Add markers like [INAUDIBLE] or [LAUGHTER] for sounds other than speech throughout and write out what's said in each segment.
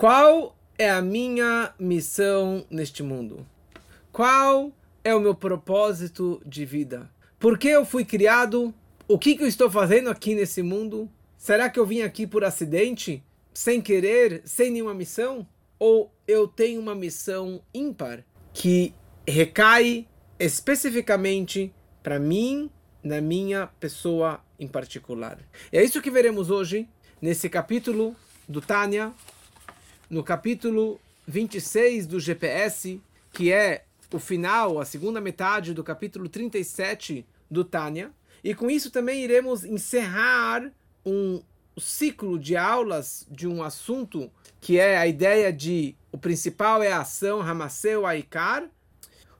Qual é a minha missão neste mundo? Qual é o meu propósito de vida? Por que eu fui criado? O que, que eu estou fazendo aqui nesse mundo? Será que eu vim aqui por acidente? Sem querer? Sem nenhuma missão? Ou eu tenho uma missão ímpar que recai especificamente para mim, na minha pessoa em particular? E é isso que veremos hoje, nesse capítulo do Tânia, no capítulo 26 do GPS, que é o final, a segunda metade do capítulo 37 do Tânia. E com isso também iremos encerrar um ciclo de aulas de um assunto que é a ideia de o principal é a ação, Hamaseu Aikar.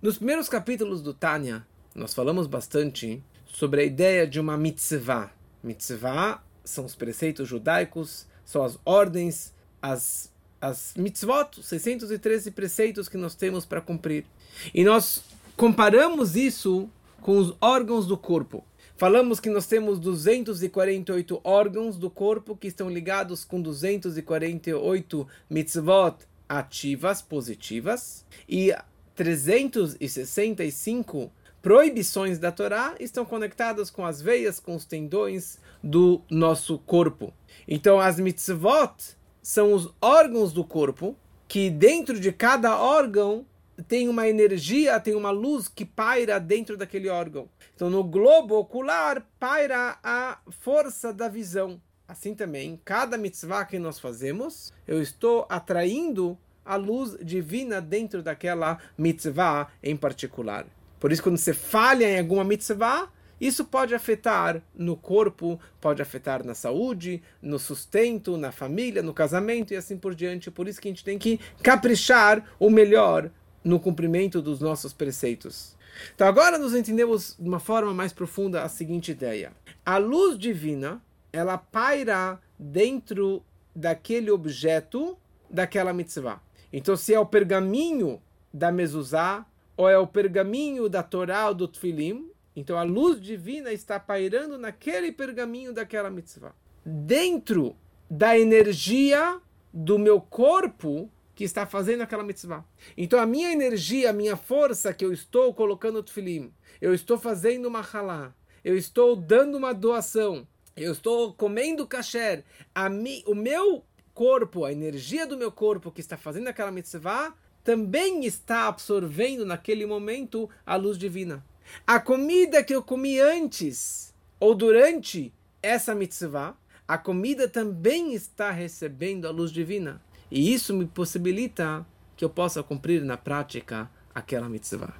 Nos primeiros capítulos do Tânia, nós falamos bastante sobre a ideia de uma mitzvah. Mitzvah são os preceitos judaicos, são as ordens, as, as mitzvot, 613 preceitos que nós temos para cumprir. E nós comparamos isso com os órgãos do corpo. Falamos que nós temos 248 órgãos do corpo que estão ligados com 248 mitzvot ativas, positivas, e 365 proibições da Torá estão conectadas com as veias, com os tendões do nosso corpo. Então, as mitzvot são os órgãos do corpo que dentro de cada órgão tem uma energia, tem uma luz que paira dentro daquele órgão. Então, no globo ocular paira a força da visão. Assim também, cada mitzvah que nós fazemos, eu estou atraindo a luz divina dentro daquela mitzvah em particular. Por isso, quando você falha em alguma mitzvah, isso pode afetar no corpo, pode afetar na saúde, no sustento, na família, no casamento e assim por diante. Por isso que a gente tem que caprichar o melhor no cumprimento dos nossos preceitos. Então agora nós entendemos de uma forma mais profunda a seguinte ideia: a luz divina ela paira dentro daquele objeto daquela mitzvah. Então se é o pergaminho da mezuzá ou é o pergaminho da Torá ou do Tfilim, então a luz divina está pairando naquele pergaminho daquela mitzvah. Dentro da energia do meu corpo que está fazendo aquela mitzvah. Então a minha energia, a minha força que eu estou colocando no tefilim, eu estou fazendo uma halá, eu estou dando uma doação, eu estou comendo kasher, mi, o meu corpo, a energia do meu corpo que está fazendo aquela mitzvah, também está absorvendo naquele momento a luz divina. A comida que eu comi antes ou durante essa mitzvah, a comida também está recebendo a luz divina. E isso me possibilita que eu possa cumprir na prática aquela mitzvah.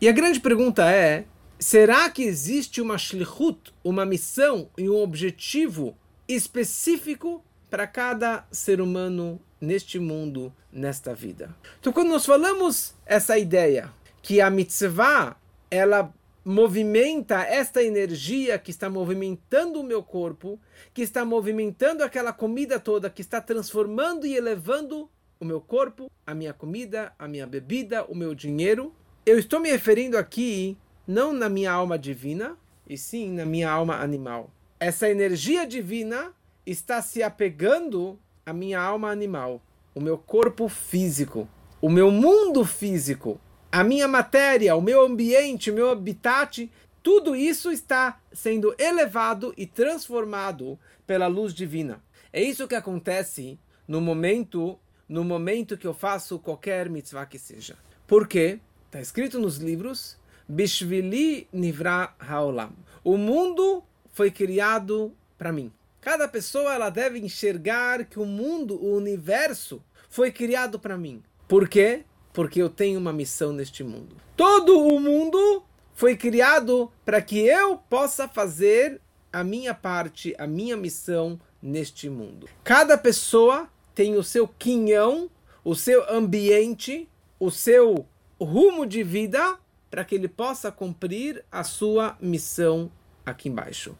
E a grande pergunta é: será que existe uma shlichut, uma missão e um objetivo específico para cada ser humano neste mundo, nesta vida? Então, quando nós falamos essa ideia que a mitzvah ela movimenta esta energia que está movimentando o meu corpo, que está movimentando aquela comida toda, que está transformando e elevando o meu corpo, a minha comida, a minha bebida, o meu dinheiro. Eu estou me referindo aqui não na minha alma divina, e sim na minha alma animal. Essa energia divina está se apegando à minha alma animal, o meu corpo físico, o meu mundo físico, a minha matéria, o meu ambiente, o meu habitat, tudo isso está sendo elevado e transformado pela luz divina. É isso que acontece no momento, no momento que eu faço qualquer mitzvah que seja. Por quê? Está escrito nos livros, Bishvili Nivra Haolam. O mundo foi criado para mim. Cada pessoa ela deve enxergar que o mundo, o universo, foi criado para mim. Por quê? Porque eu tenho uma missão neste mundo. Todo o mundo foi criado para que eu possa fazer a minha parte, a minha missão neste mundo. Cada pessoa tem o seu quinhão, o seu ambiente, o seu rumo de vida para que ele possa cumprir a sua missão aqui embaixo.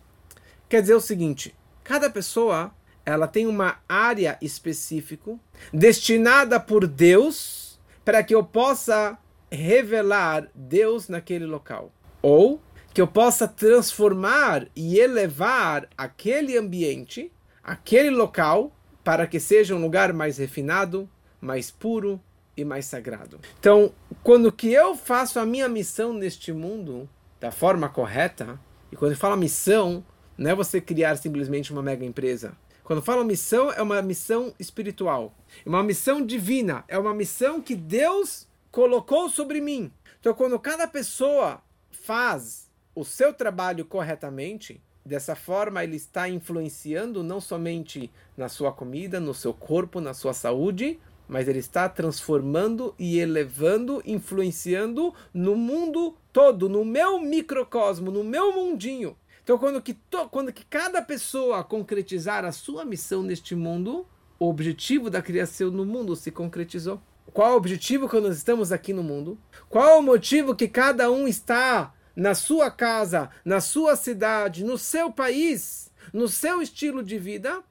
Quer dizer o seguinte, cada pessoa ela tem uma área específica destinada por Deus para que eu possa revelar Deus naquele local. Ou que eu possa transformar e elevar aquele ambiente, aquele local, para que seja um lugar mais refinado, mais puro e mais sagrado. Então, quando que eu faço a minha missão neste mundo da forma correta, e quando eu falo missão, não é você criar simplesmente uma mega empresa. Quando falo missão, é uma missão espiritual, é uma missão divina, é uma missão que Deus colocou sobre mim. Então, quando cada pessoa faz o seu trabalho corretamente, dessa forma ele está influenciando não somente na sua comida, no seu corpo, na sua saúde, mas ele está transformando e elevando, influenciando no mundo todo, no meu microcosmo, no meu mundinho. Então, quando que, to, quando que cada pessoa concretizar a sua missão neste mundo, o objetivo da criação no mundo se concretizou. Qual o objetivo quando nós estamos aqui no mundo? Qual o motivo que cada um está na sua casa, na sua cidade, no seu país, no seu estilo de vida?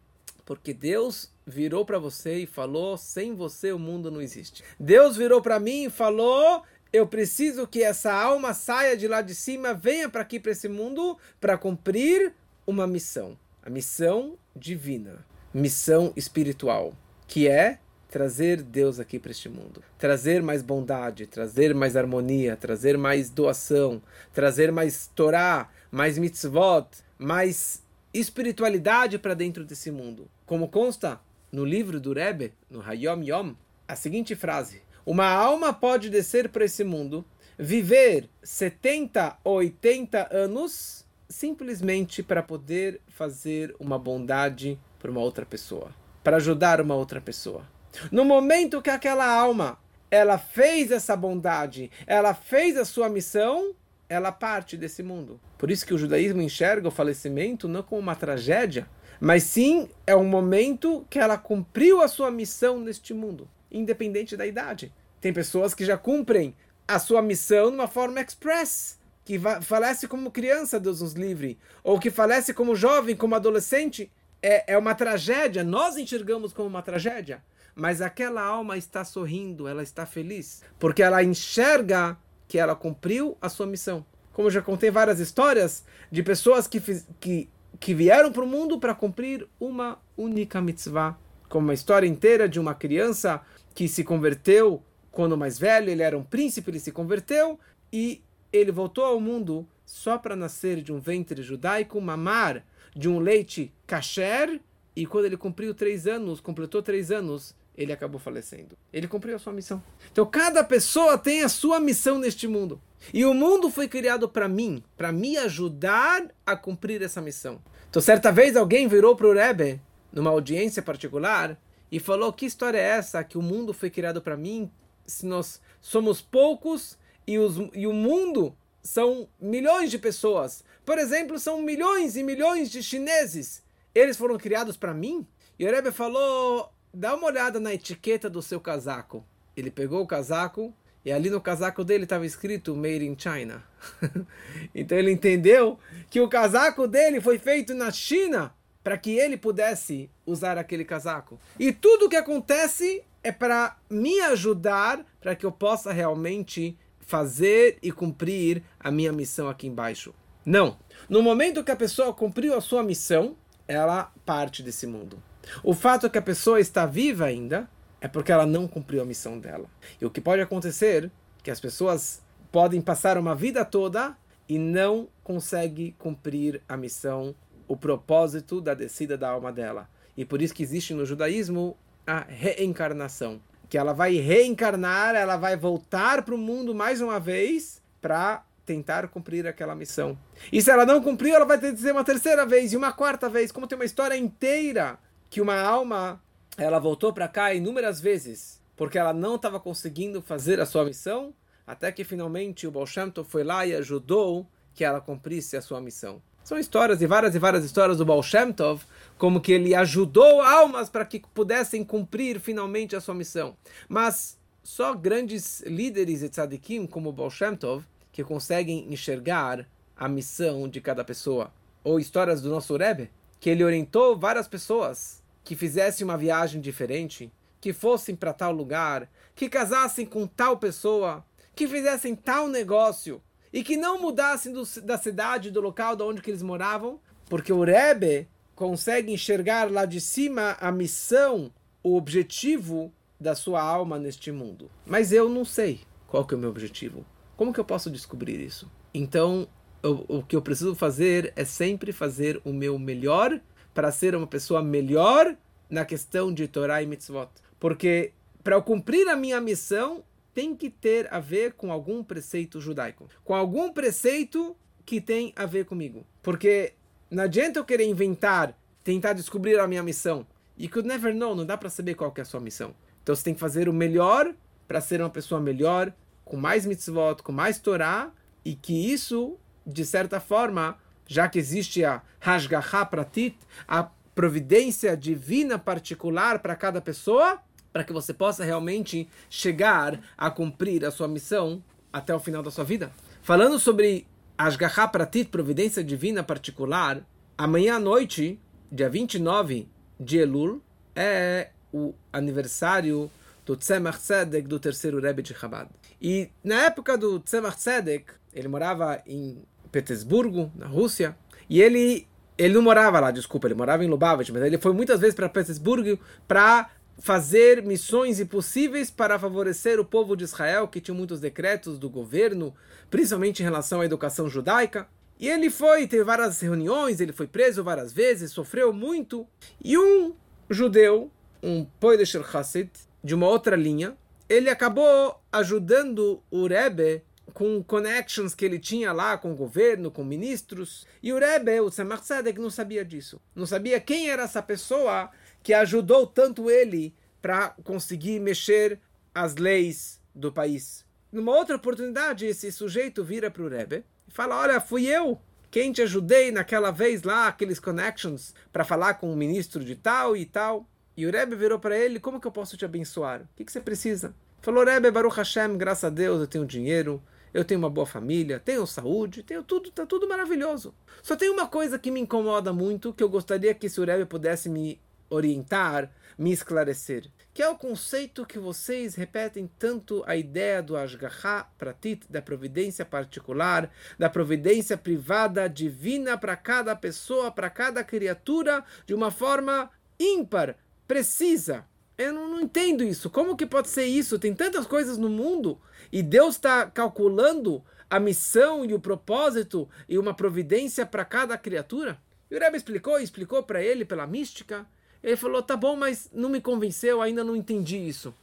Porque Deus virou para você e falou: sem você o mundo não existe. Deus virou para mim e falou: eu preciso que essa alma saia de lá de cima, venha para aqui para esse mundo para cumprir uma missão, a missão divina, missão espiritual, que é trazer Deus aqui para este mundo, trazer mais bondade, trazer mais harmonia, trazer mais doação, trazer mais Torá, mais mitzvot, mais espiritualidade para dentro desse mundo. Como consta no livro do Rebbe, no Hayom Yom, a seguinte frase: Uma alma pode descer para esse mundo, viver 70 ou 80 anos, simplesmente para poder fazer uma bondade para uma outra pessoa, para ajudar uma outra pessoa. No momento que aquela alma ela fez essa bondade, ela fez a sua missão, ela parte desse mundo. Por isso que o judaísmo enxerga o falecimento não como uma tragédia, mas sim é um momento que ela cumpriu a sua missão neste mundo, independente da idade. Tem pessoas que já cumprem a sua missão de uma forma express, que falece como criança, Deus nos livre, ou que falece como jovem, como adolescente. É, é uma tragédia, nós enxergamos como uma tragédia, mas aquela alma está sorrindo, ela está feliz, porque ela enxerga que ela cumpriu a sua missão. Como eu já contei várias histórias de pessoas que, que que vieram para o mundo para cumprir uma única mitzvah. Como uma história inteira de uma criança que se converteu quando mais velho, ele era um príncipe, ele se converteu e ele voltou ao mundo só para nascer de um ventre judaico, mamar de um leite kasher, e quando ele cumpriu três anos, completou três anos, ele acabou falecendo. Ele cumpriu a sua missão. Então cada pessoa tem a sua missão neste mundo. E o mundo foi criado para mim, para me ajudar a cumprir essa missão. Então, certa vez alguém virou para o Rebbe, numa audiência particular, e falou: Que história é essa? Que o mundo foi criado para mim, se nós somos poucos e, os, e o mundo são milhões de pessoas. Por exemplo, são milhões e milhões de chineses. Eles foram criados para mim? E o Rebbe falou: Dá uma olhada na etiqueta do seu casaco. Ele pegou o casaco e ali no casaco dele estava escrito Made in China. [LAUGHS] então ele entendeu que o casaco dele foi feito na China para que ele pudesse usar aquele casaco. E tudo o que acontece é para me ajudar para que eu possa realmente fazer e cumprir a minha missão aqui embaixo. Não. No momento que a pessoa cumpriu a sua missão, ela parte desse mundo. O fato é que a pessoa está viva ainda é porque ela não cumpriu a missão dela. E o que pode acontecer é que as pessoas podem passar uma vida toda e não conseguem cumprir a missão, o propósito da descida da alma dela. E por isso que existe no judaísmo a reencarnação, que ela vai reencarnar, ela vai voltar para o mundo mais uma vez para tentar cumprir aquela missão. E se ela não cumpriu, ela vai ter que dizer uma terceira vez e uma quarta vez, como tem uma história inteira que uma alma ela voltou para cá inúmeras vezes porque ela não estava conseguindo fazer a sua missão, até que finalmente o Baal foi lá e ajudou que ela cumprisse a sua missão. São histórias e várias e várias histórias do Baal Shem Tov, como que ele ajudou almas para que pudessem cumprir finalmente a sua missão. Mas só grandes líderes e tzadikim como Baal Shem Tov que conseguem enxergar a missão de cada pessoa. Ou histórias do nosso Rebbe, que ele orientou várias pessoas que fizessem uma viagem diferente, que fossem para tal lugar, que casassem com tal pessoa, que fizessem tal negócio e que não mudassem do, da cidade, do local de onde que eles moravam, porque o Rebbe consegue enxergar lá de cima a missão, o objetivo da sua alma neste mundo. Mas eu não sei qual que é o meu objetivo. Como que eu posso descobrir isso? Então, o, o que eu preciso fazer é sempre fazer o meu melhor para ser uma pessoa melhor na questão de Torá e Mitzvot. Porque para eu cumprir a minha missão, tem que ter a ver com algum preceito judaico. Com algum preceito que tem a ver comigo. Porque não adianta eu querer inventar, tentar descobrir a minha missão. You could never know, não dá para saber qual é a sua missão. Então você tem que fazer o melhor para ser uma pessoa melhor, com mais mitzvot, com mais Torá, e que isso, de certa forma, já que existe a Hashgaha Pratit, a providência divina particular para cada pessoa, para que você possa realmente chegar a cumprir a sua missão até o final da sua vida. Falando sobre Ashgaha Pratit, providência divina particular, amanhã à noite, dia 29 de Elul, é o aniversário do Tzemach Tzedek, do terceiro Rebbe de Chabad. E na época do Tzemach Tzedek, ele morava em Petersburgo, na Rússia, e ele ele não morava lá, desculpa, ele morava em Lubavitch, mas ele foi muitas vezes para Petersburgo para fazer missões impossíveis para favorecer o povo de Israel, que tinha muitos decretos do governo, principalmente em relação à educação judaica. E ele foi, teve várias reuniões, ele foi preso várias vezes, sofreu muito. E um judeu, um Poidesher Hassid, de uma outra linha, ele acabou ajudando o Rebbe com connections que ele tinha lá com o governo, com ministros. E o Rebbe, o Tzemach Tzedek, não sabia disso. Não sabia quem era essa pessoa que ajudou tanto ele para conseguir mexer as leis do país. Numa outra oportunidade, esse sujeito vira para o Rebbe e fala: Olha, fui eu quem te ajudei naquela vez lá, aqueles connections, para falar com o ministro de tal e tal. E o Rebbe virou para ele: Como que eu posso te abençoar? O que, que você precisa? Falou: Rebbe, Baruch Hashem, graças a Deus eu tenho dinheiro, eu tenho uma boa família, tenho saúde, tenho tudo, tá tudo maravilhoso. Só tem uma coisa que me incomoda muito, que eu gostaria que esse Rebbe pudesse me orientar, me esclarecer que é o conceito que vocês repetem tanto a ideia do Ashgaha Pratit, da providência particular, da providência privada, divina para cada pessoa, para cada criatura, de uma forma ímpar, precisa. Eu não, não, entendo isso. Como que pode ser isso? Tem tantas coisas no mundo e Deus está calculando a missão e o propósito e uma providência para cada criatura? E o Rebbe explicou, explicou para ele pela mística ele falou: tá bom, mas não me convenceu, ainda não entendi isso.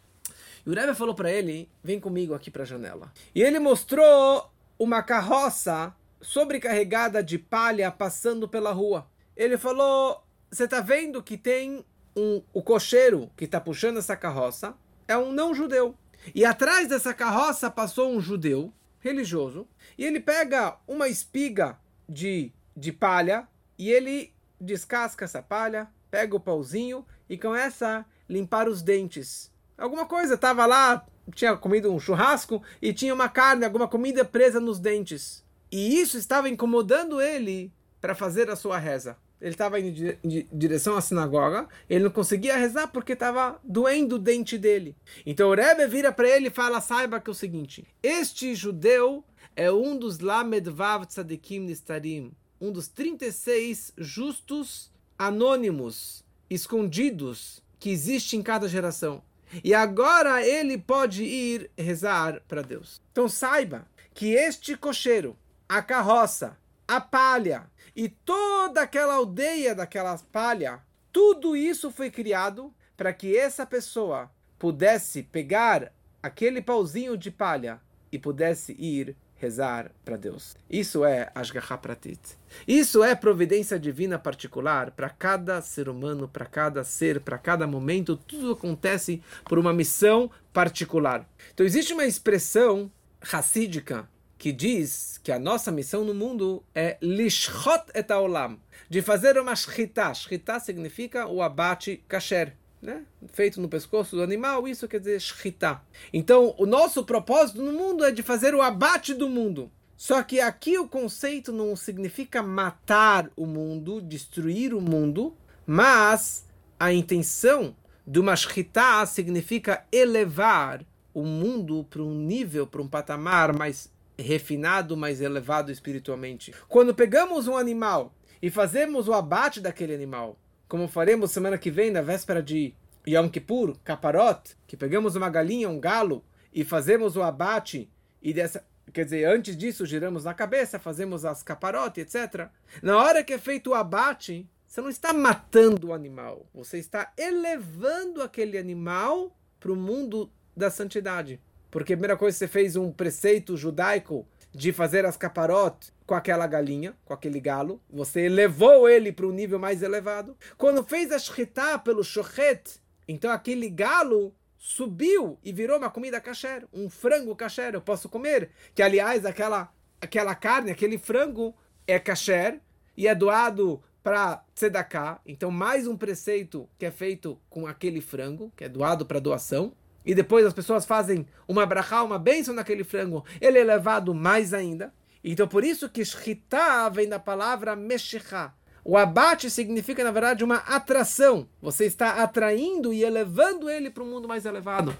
E o Rebbe falou para ele: vem comigo aqui para a janela. E ele mostrou uma carroça sobrecarregada de palha passando pela rua. Ele falou: você tá vendo que tem um, o cocheiro que está puxando essa carroça é um não judeu. E atrás dessa carroça passou um judeu religioso e ele pega uma espiga de, de palha e ele descasca essa palha, pega o pauzinho e começa a limpar os dentes. Alguma coisa, estava lá, tinha comido um churrasco e tinha uma carne, alguma comida presa nos dentes. E isso estava incomodando ele para fazer a sua reza. Ele estava indo em direção à sinagoga, ele não conseguia rezar porque estava doendo o dente dele. Então o Rebbe vira para ele e fala: saiba que é o seguinte, este judeu é um dos Lamed Vav Tzadikim Nistarim, um dos 36 justos anônimos, escondidos, que existe em cada geração. E agora ele pode ir rezar para Deus. Então saiba que este cocheiro, a carroça, a palha e toda aquela aldeia daquela palha, tudo isso foi criado para que essa pessoa pudesse pegar aquele pauzinho de palha e pudesse ir rezar para Deus. Isso é Ashgaha Pratit. Isso é providência divina particular para cada ser humano, para cada ser, para cada momento. Tudo acontece por uma missão particular. Então existe uma expressão racídica que diz que a nossa missão no mundo é lishchot et haolam, de fazer uma shchita. Shchita significa o abate kasher né? feito no pescoço do animal, isso quer dizer shchita. Então, o nosso propósito no mundo é de fazer o abate do mundo. Só que aqui o conceito não significa matar o mundo, destruir o mundo, mas a intenção do mashchita significa elevar o mundo para um nível, para um patamar mais refinado, mais elevado espiritualmente. Quando pegamos um animal e fazemos o abate daquele animal, como faremos semana que vem, na véspera de Yom Kippur, Caparot, que pegamos uma galinha, um galo, e fazemos o abate, e dessa, quer dizer, antes disso giramos na cabeça, fazemos as caparote, etc. Na hora que é feito o abate, você não está matando o animal, você está elevando aquele animal para o mundo da santidade. Porque a primeira coisa você fez um preceito judaico de fazer as caparote com aquela galinha, com aquele galo, você elevou ele para um nível mais elevado. Quando fez a shritá pelo shochet, então aquele galo subiu e virou uma comida kasher, um frango kasher, eu posso comer. Que aliás, aquela, aquela carne, aquele frango é kasher e é doado para tzedakah. Então, mais um preceito que é feito com aquele frango, que é doado para doação. E depois as pessoas fazem uma brachá, uma bênção naquele frango. Ele é levado mais ainda. Então, por isso que shritá vem da palavra meshechá. O abate significa, na verdade, uma atração. Você está atraindo e elevando ele para um mundo mais elevado.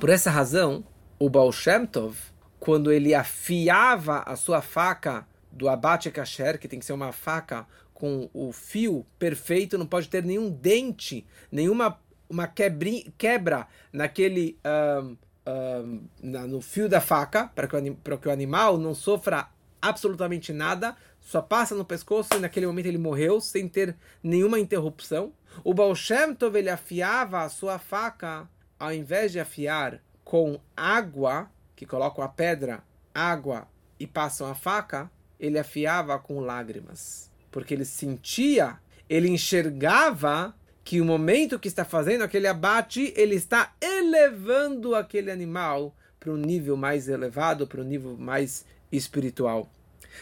Por essa razão, o Baal Shem Tov, quando ele afiava a sua faca do abate kasher, que tem que ser uma faca com o fio perfeito, não pode ter nenhum dente, nenhuma uma quebri, quebra naquele um, um, na, no fio da faca, para que, que o animal não sofra absolutamente nada, só passa no pescoço e naquele momento ele morreu sem ter nenhuma interrupção. O Baal Shem Tov ele afiava a sua faca, ao invés de afiar com água, que colocam a pedra, água e passam a faca, ele afiava com lágrimas porque ele sentia, ele enxergava que o momento que está fazendo aquele abate, ele está elevando aquele animal para um nível mais elevado, para um nível mais espiritual.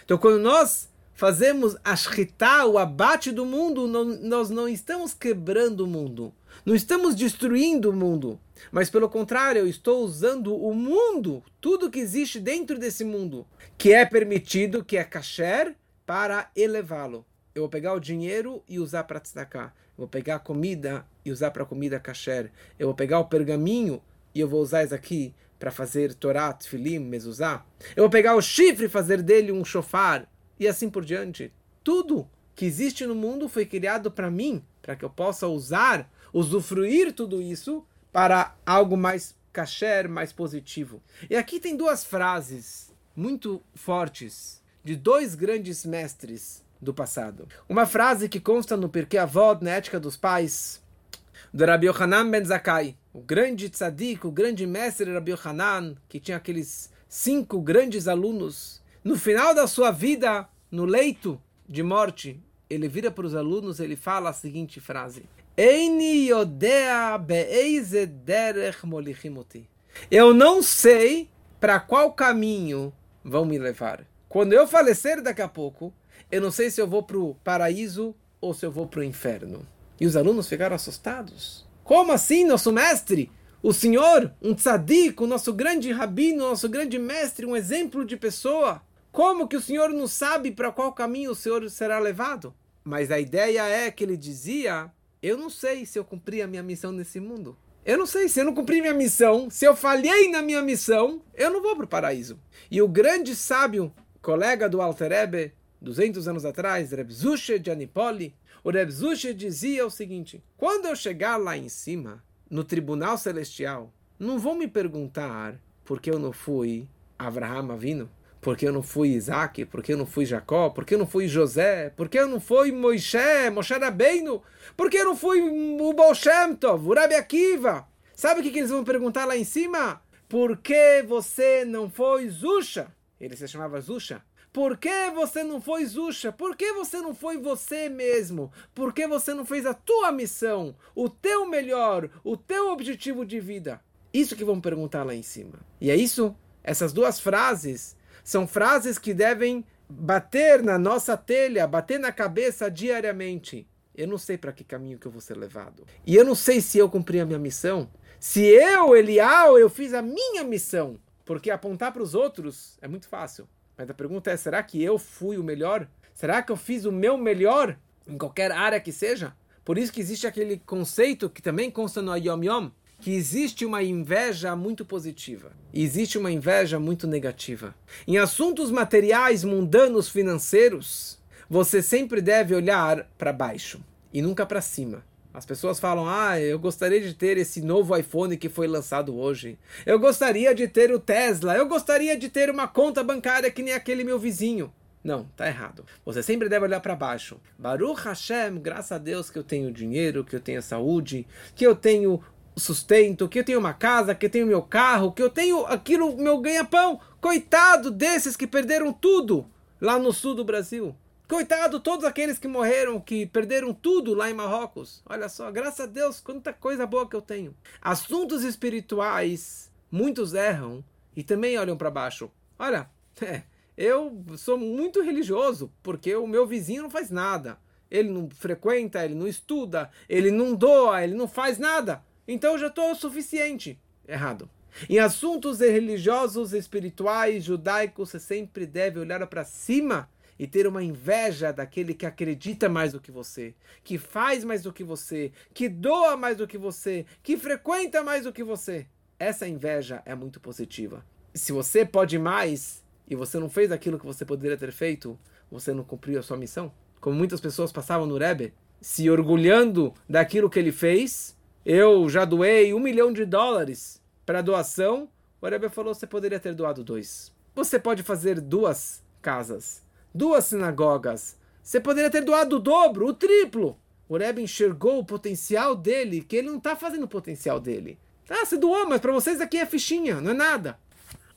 Então, quando nós fazemos a shritá, o abate do mundo, não, nós não estamos quebrando o mundo, não estamos destruindo o mundo, mas pelo contrário, eu estou usando o mundo, tudo que existe dentro desse mundo, que é permitido, que é kasher, para elevá-lo. Eu vou pegar o dinheiro e usar para destacar. Vou pegar a comida e usar para comida kasher. Eu vou pegar o pergaminho e eu vou usar isso aqui para fazer Torá, Tfilim, Mezuzá. Eu vou pegar o chifre e fazer dele um shofar. E assim por diante. Tudo que existe no mundo foi criado para mim, para que eu possa usar, usufruir tudo isso para algo mais kasher, mais positivo. E aqui tem duas frases muito fortes de dois grandes mestres do passado. Uma frase que consta no Pirkei Avod, na Ética dos Pais, do Rabbi Yohanan Ben Zakkai, o grande tzadik, o grande mestre Rabbi Yohanan, que tinha aqueles cinco grandes alunos. No final da sua vida, no leito de morte, ele vira para os alunos ele fala a seguinte frase: Eu não sei para qual caminho vão me levar. Quando eu falecer daqui a pouco, eu não sei se eu vou para o paraíso ou se eu vou para o inferno. E os alunos ficaram assustados. Como assim, nosso mestre? O senhor, um tzadik, o nosso grande rabino, nosso grande mestre, um exemplo de pessoa. Como que o senhor não sabe para qual caminho o senhor será levado? Mas a ideia é que ele dizia: Eu não sei se eu cumpri a minha missão nesse mundo. Eu não sei, se eu não cumpri minha missão, se eu falhei na minha missão, eu não vou para o paraíso. E o grande sábio colega do Alter Rebbe, 200 anos atrás, Reb Zusha de Anipoli, o Reb Zusha dizia o seguinte: quando eu chegar lá em cima, no tribunal celestial, não vão me perguntar por que eu não fui Abraham Avino, por que eu não fui Isaac, por que eu não fui Jacó, por que eu não fui José, por que eu não fui Moisés, Moshe Rabbeinu, por que eu não fui o Baal Tov, o Rabi Akiva. Sabe o que, que eles vão perguntar lá em cima? Por que você não foi Zusha? Ele se chamava Zusha. Por que você não foi Zusha? Por que você não foi você mesmo? Por que você não fez a tua missão, o teu melhor, o teu objetivo de vida? Isso que vão perguntar lá em cima. E é isso, essas duas frases são frases que devem bater na nossa telha, bater na cabeça diariamente. Eu não sei para que caminho que eu vou ser levado. E eu não sei se eu cumpri a minha missão. Se eu, Elial, eu fiz a minha missão. Porque apontar para os outros é muito fácil. Mas a pergunta é: será que eu fui o melhor? Será que eu fiz o meu melhor em qualquer área que seja? Por isso que existe aquele conceito que também consta no Yom Yom, que existe uma inveja muito positiva e existe uma inveja muito negativa. Em assuntos materiais, mundanos, financeiros, você sempre deve olhar para baixo e nunca para cima. As pessoas falam: Ah, eu gostaria de ter esse novo iPhone que foi lançado hoje. Eu gostaria de ter o Tesla. Eu gostaria de ter uma conta bancária que nem aquele meu vizinho. Não, tá errado. Você sempre deve olhar para baixo. Baruch Hashem, graças a Deus que eu tenho dinheiro, que eu tenho saúde, que eu tenho sustento, que eu tenho uma casa, que eu tenho meu carro, que eu tenho aquilo, meu ganha-pão. Coitado desses que perderam tudo lá no sul do Brasil. Coitado todos aqueles que morreram, que perderam tudo lá em Marrocos. Olha só, graças a Deus, quanta coisa boa que eu tenho. Assuntos espirituais, muitos erram e também olham para baixo. Olha, [LAUGHS] é, eu sou muito religioso, porque o meu vizinho não faz nada. Ele não frequenta, ele não estuda, ele não doa, ele não faz nada. Então eu já estou suficiente. Errado. Em assuntos religiosos, espirituais, judaicos, você sempre deve olhar para cima e ter uma inveja daquele que acredita mais do que você, que faz mais do que você, que doa mais do que você, que frequenta mais do que você. Essa inveja é muito positiva. Se você pode mais e você não fez aquilo que você poderia ter feito, você não cumpriu a sua missão. Como muitas pessoas passavam no Rebbe, se orgulhando daquilo que ele fez. Eu já doei um milhão de dólares para doação. O Rebbe falou: você poderia ter doado dois. Você pode fazer duas casas duas sinagogas. Você poderia ter doado o dobro, o triplo. O Rebbe enxergou o potencial dele, que ele não está fazendo o potencial dele. Tá, você doou, mas para vocês aqui é fichinha, não é nada.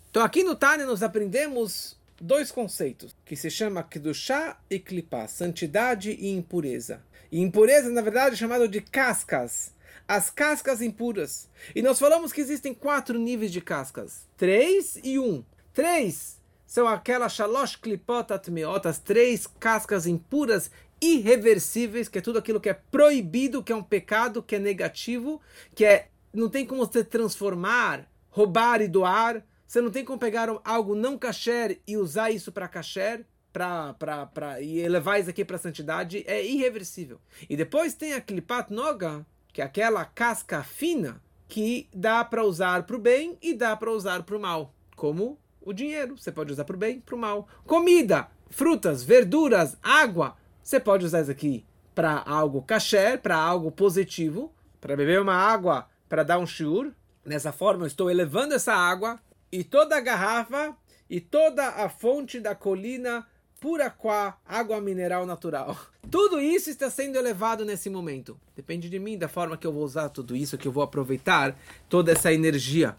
Então aqui no Tânia nós aprendemos dois conceitos, que se chama Kedushá e Klipá, santidade e impureza. E impureza, na verdade, é chamado de cascas. As cascas impuras. E nós falamos que existem quatro níveis de cascas. Três e um. Três são aquelas shalosh klipot atmeot, as três cascas impuras irreversíveis, que é tudo aquilo que é proibido, que é um pecado, que é negativo, que é não tem como você transformar, roubar e doar. Você não tem como pegar algo não kasher e usar isso para kasher, pra, e elevar isso aqui para santidade. É irreversível. E depois tem a klipat noga, que é aquela casca fina que dá para usar para o bem e dá para usar para o mal, como o dinheiro. Você pode usar para o bem, para o mal. Comida, frutas, verduras, água. Você pode usar isso aqui para algo kasher, para algo positivo, para beber uma água, para dar um shiur. Dessa forma, eu estou elevando essa água e toda a garrafa e toda a fonte da colina pura qua água mineral natural. [LAUGHS] Tudo isso está sendo elevado nesse momento. Depende de mim, da forma que eu vou usar tudo isso, que eu vou aproveitar toda essa energia.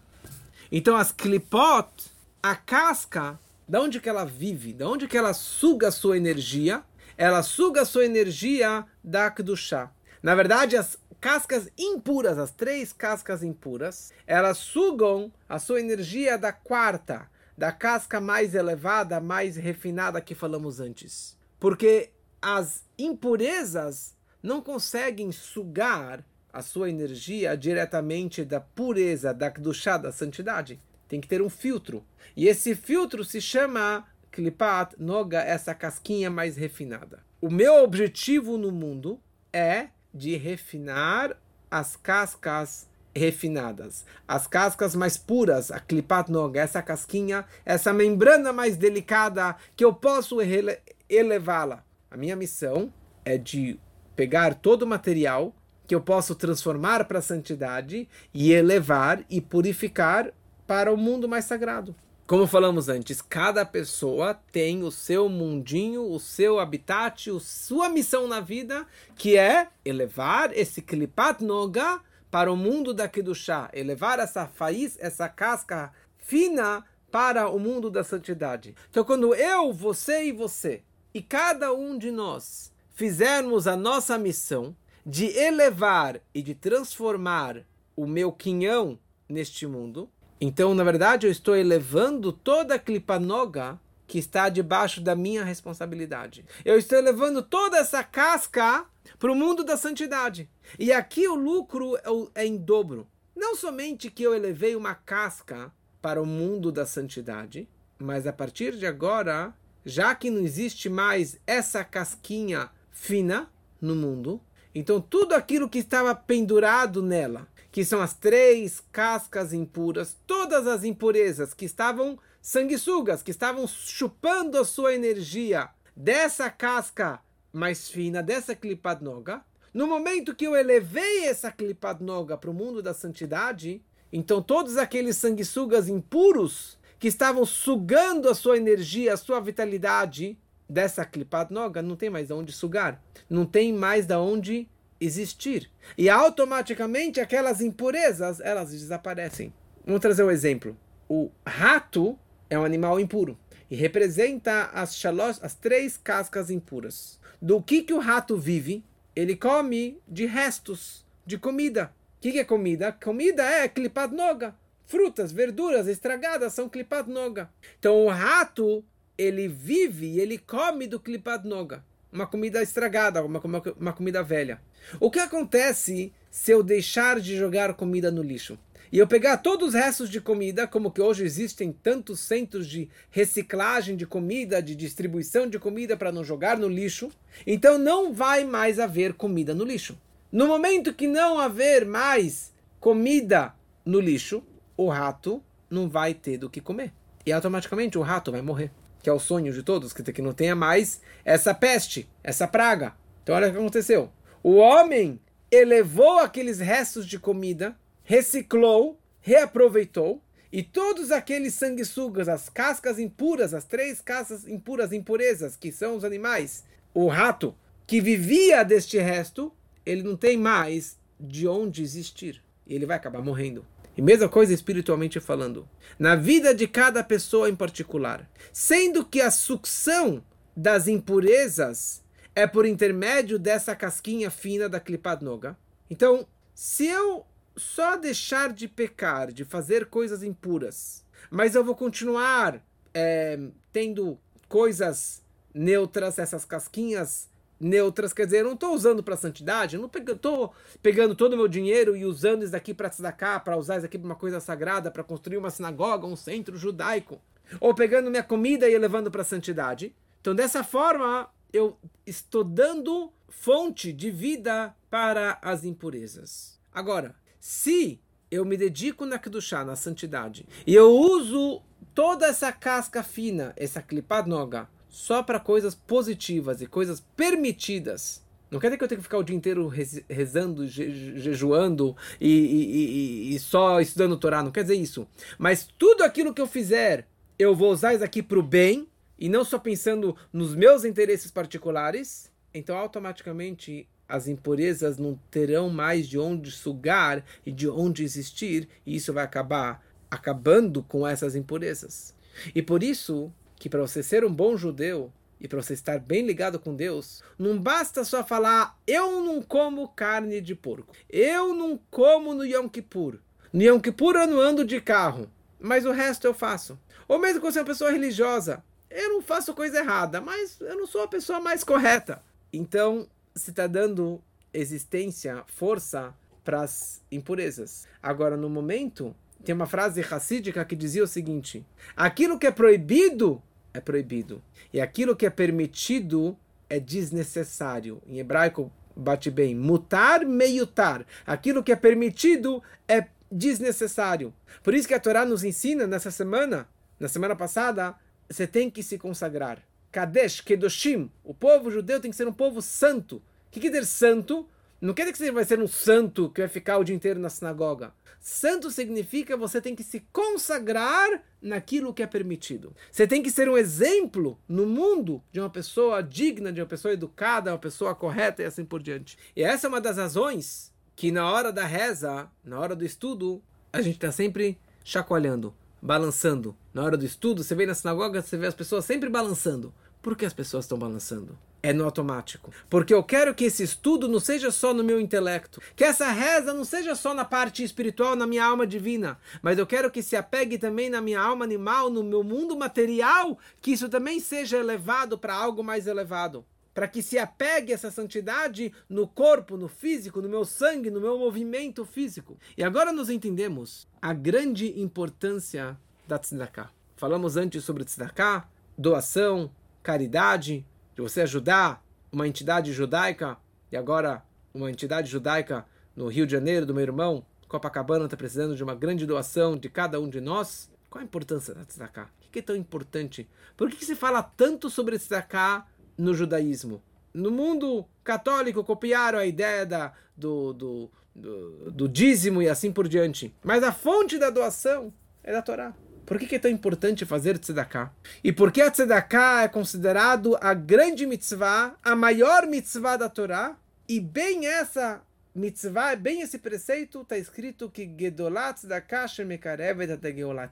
Então as klipot, a casca, da onde que ela vive, da onde que ela suga a sua energia, ela suga a sua energia da chá. Na verdade, as cascas impuras, as três cascas impuras, elas sugam a sua energia da quarta, da casca mais elevada, mais refinada que falamos antes. Porque as impurezas não conseguem sugar a sua energia diretamente da pureza, da chá, da santidade. Tem que ter um filtro. E esse filtro se chama Klipat Noga, essa casquinha mais refinada. O meu objetivo no mundo é de refinar as cascas refinadas, as cascas mais puras, a Klipat Noga, essa casquinha, essa membrana mais delicada que eu posso ele elevá-la. A minha missão é de pegar todo o material que eu posso transformar para a santidade e elevar e purificar para o mundo mais sagrado. Como falamos antes, cada pessoa tem o seu mundinho, o seu habitat, a sua missão na vida, que é elevar esse klipat noga para o mundo da chá, elevar essa faíz, essa casca fina para o mundo da santidade. Então, quando eu, você e você, e cada um de nós fizermos a nossa missão de elevar e de transformar o meu quinhão neste mundo, então, na verdade, eu estou elevando toda a clipanoga que está debaixo da minha responsabilidade. Eu estou elevando toda essa casca para o mundo da santidade. E aqui o lucro é, é em dobro. Não somente que eu elevei uma casca para o mundo da santidade, mas a partir de agora, já que não existe mais essa casquinha fina no mundo, então tudo aquilo que estava pendurado nela, que são as três cascas impuras, todas as impurezas que estavam sanguessugas, que estavam chupando a sua energia dessa casca mais fina, dessa clipad noga. No momento que eu elevei essa clipad noga para o mundo da santidade, então todos aqueles sanguessugas impuros que estavam sugando a sua energia, a sua vitalidade dessa clipad noga, não tem mais de onde sugar, não tem mais de onde existir. E automaticamente aquelas impurezas, elas desaparecem. Vamos trazer um exemplo. O rato é um animal impuro e representa as as três cascas impuras. Do que que o rato vive? Ele come de restos de comida. O que, que é comida? Comida é clipad noga. Frutas, verduras estragadas são clipad noga. Então o rato, ele vive e ele come do clipad noga. Uma comida estragada, uma, uma, uma comida velha. O que acontece se eu deixar de jogar comida no lixo? E eu pegar todos os restos de comida, como que hoje existem tantos centros de reciclagem de comida, de distribuição de comida para não jogar no lixo, então não vai mais haver comida no lixo. No momento que não haver mais comida no lixo, o rato não vai ter do que comer. E automaticamente o rato vai morrer. Que é o sonho de todos, que não tenha mais essa peste, essa praga. Então olha o que aconteceu. O homem elevou aqueles restos de comida, reciclou, reaproveitou, e todos aqueles sanguessugas, as cascas impuras, as três cascas impuras, impurezas, que são os animais, o rato, que vivia deste resto, ele não tem mais de onde existir. E ele vai acabar morrendo. E mesma coisa espiritualmente falando. Na vida de cada pessoa em particular. Sendo que a sucção das impurezas é por intermédio dessa casquinha fina da Klipad Noga. Então, se eu só deixar de pecar, de fazer coisas impuras, mas eu vou continuar é, tendo coisas neutras, essas casquinhas neutras, quer dizer, eu não estou usando para santidade, eu não estou pegando todo o meu dinheiro e usando isso daqui para cá, para usar isso aqui para uma coisa sagrada, para construir uma sinagoga, um centro judaico, ou pegando minha comida e levando para santidade. Então, dessa forma, eu estou dando fonte de vida para as impurezas. Agora, se eu me dedico na Kedushá, na santidade, e eu uso toda essa casca fina, essa clipad noga, só para coisas positivas e coisas permitidas. Não quer dizer que eu tenho que ficar o dia inteiro rezando, je jejuando e, e, e, e, só estudando Torá, não quer dizer isso. Mas tudo aquilo que eu fizer, eu vou usar isso aqui para o bem e não só pensando nos meus interesses particulares. Então, automaticamente, as impurezas não terão mais de onde sugar e de onde existir, e isso vai acabar acabando com essas impurezas. E por isso, que para você ser um bom judeu e para você estar bem ligado com Deus, não basta só falar eu não como carne de porco, eu não como no Yom Kippur. No Yom Kippur eu não ando de carro, mas o resto eu faço. Ou mesmo que você é uma pessoa religiosa, eu não faço coisa errada, mas eu não sou a pessoa mais correta. Então, você está dando existência, força para as impurezas. Agora, no momento tem uma frase racídica que dizia o seguinte: aquilo que é proibido é proibido, e aquilo que é permitido é desnecessário. Em hebraico, bate bem: mutar, meiutar. Aquilo que é permitido é desnecessário. Por isso que a Torá nos ensina nessa semana, na semana passada, você tem que se consagrar. Kadesh, Kedoshim. O povo judeu tem que ser um povo santo. O que quer dizer santo? Não quer dizer que você vai ser um santo que vai ficar o dia inteiro na sinagoga. Santo significa você tem que se consagrar naquilo que é permitido. Você tem que ser um exemplo no mundo de uma pessoa digna, de uma pessoa educada, uma pessoa correta e assim por diante. E essa é uma das razões que na hora da reza, na hora do estudo, a gente está sempre chacoalhando, balançando. Na hora do estudo, você vem na sinagoga, você vê as pessoas sempre balançando. Por que as pessoas estão balançando? É no automático. Porque eu quero que esse estudo não seja só no meu intelecto, que essa reza não seja só na parte espiritual, na minha alma divina, mas eu quero que se apegue também na minha alma animal, no meu mundo material, que isso também seja elevado para algo mais elevado. Para que se apegue essa santidade no corpo, no físico, no meu sangue, no meu movimento físico. E agora nós entendemos a grande importância da tzedakah. Falamos antes sobre tzedakah, doação, caridade, de você ajudar uma entidade judaica, e agora uma entidade judaica no Rio de Janeiro, do meu irmão, Copacabana está precisando de uma grande doação de cada um de nós, qual a importância da tzedakah? O que é tão importante? Por que, se fala tanto sobre tzedakah no judaísmo. No mundo católico copiaram a ideia da, do, do, do, do dízimo e assim por diante. Mas a fonte da doação é da Torá. Por que, é tão importante fazer tzedakah? E por que a tzedakah é considerado a grande mitzvah, a maior mitzvah da Torá? E bem essa mitzvah, bem esse preceito, está escrito que Gedolat tzedakah shemekarevet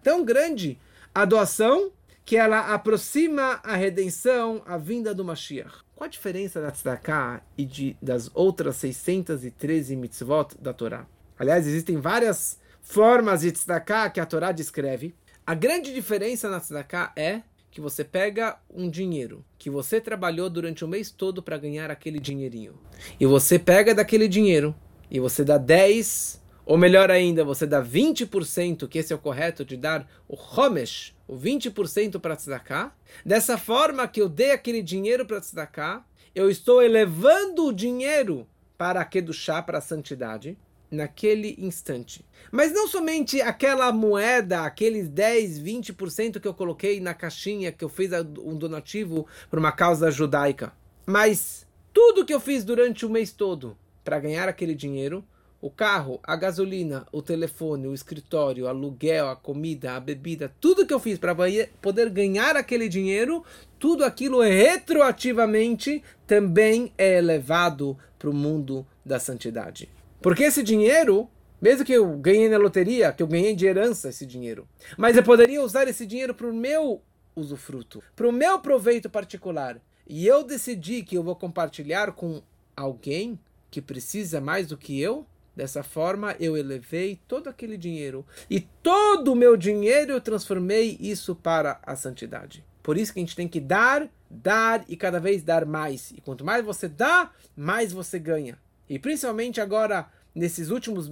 Tão grande a doação que ela aproxima a redenção, a vinda do Mashiach. Qual a diferença da tzedakah e de, das outras 613 mitzvot da Torá? Aliás, existem várias formas de tzedakah que a Torá descreve. A grande diferença na tzedakah é que você pega um dinheiro que você trabalhou durante o mês todo para ganhar aquele dinheirinho. E você pega daquele dinheiro e você dá 10, ou melhor ainda, você dá 20%, que esse é o correto de dar o Homesh, o 20% para tzedakah. Dessa forma que eu dei aquele dinheiro para tzedakah, eu estou elevando o dinheiro para a chá, para a santidade naquele instante. Mas não somente aquela moeda, aqueles 10, 20% que eu coloquei na caixinha, que eu fiz um donativo para uma causa judaica, mas tudo que eu fiz durante o mês todo para ganhar aquele dinheiro, o carro, a gasolina, o telefone, o escritório, o aluguel, a comida, a bebida, tudo que eu fiz para poder ganhar aquele dinheiro, tudo aquilo retroativamente também é elevado para o mundo da santidade. Porque esse dinheiro, mesmo que eu ganhei na loteria, que eu ganhei de herança esse dinheiro, mas eu poderia usar esse dinheiro para o meu usufruto, para o meu proveito particular. E eu decidi que eu vou compartilhar com alguém que precisa mais do que eu. Dessa forma, eu elevei todo aquele dinheiro. E todo o meu dinheiro eu transformei isso para a santidade. Por isso que a gente tem que dar, dar e cada vez dar mais. E quanto mais você dá, mais você ganha. E principalmente agora, nesses últimos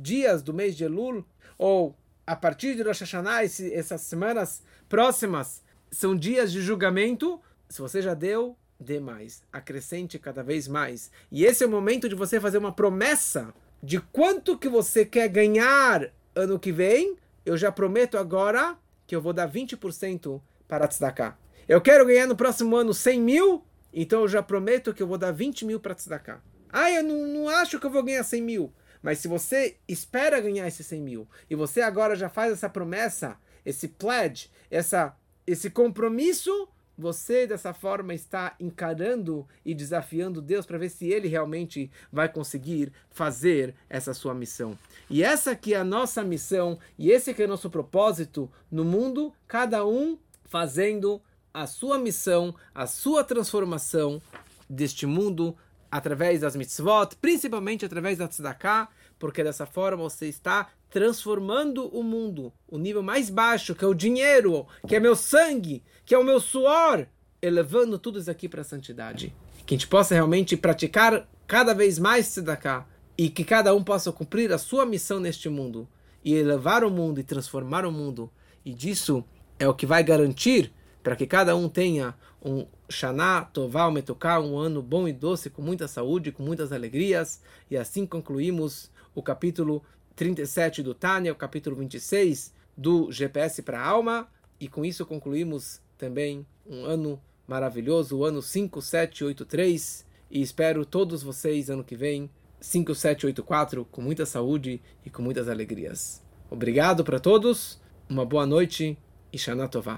dias do mês de Elul, ou a partir de Rosh Hashanah, esse, essas semanas próximas, são dias de julgamento. Se você já deu, dê mais. Acrescente cada vez mais. E esse é o momento de você fazer uma promessa de quanto que você quer ganhar ano que vem. Eu já prometo agora que eu vou dar 20% para tzedakah. Eu quero ganhar no próximo ano 100 mil, então eu já prometo que eu vou dar 20 mil para tzedakah. Ah, eu não, não acho que eu vou ganhar 100 mil. Mas se você espera ganhar esses 100 mil e você agora já faz essa promessa, esse pledge, essa, esse compromisso, você dessa forma está encarando e desafiando Deus para ver se ele realmente vai conseguir fazer essa sua missão. E essa que é a nossa missão e esse que é o nosso propósito no mundo, cada um fazendo a sua missão, a sua transformação deste mundo através das mitzvot, principalmente através da tzedakah, porque dessa forma você está transformando o mundo, o nível mais baixo, que é o dinheiro, que é meu sangue, que é o meu suor, elevando tudo isso aqui para a santidade. Que a gente possa realmente praticar cada vez mais tzedakah e que cada um possa cumprir a sua missão neste mundo e elevar o mundo e transformar o mundo. E disso é o que vai garantir para que cada um tenha um Shana Tová Metuká, um ano bom e doce, com muita saúde, com muitas alegrias. E assim concluímos o capítulo 37 do Tânia, o capítulo 26 do GPS para a Alma. E com isso concluímos também um ano maravilhoso, o ano 5783. E espero todos vocês ano que vem, 5784, com muita saúde e com muitas alegrias. Obrigado para todos, uma boa noite e Shana Tová.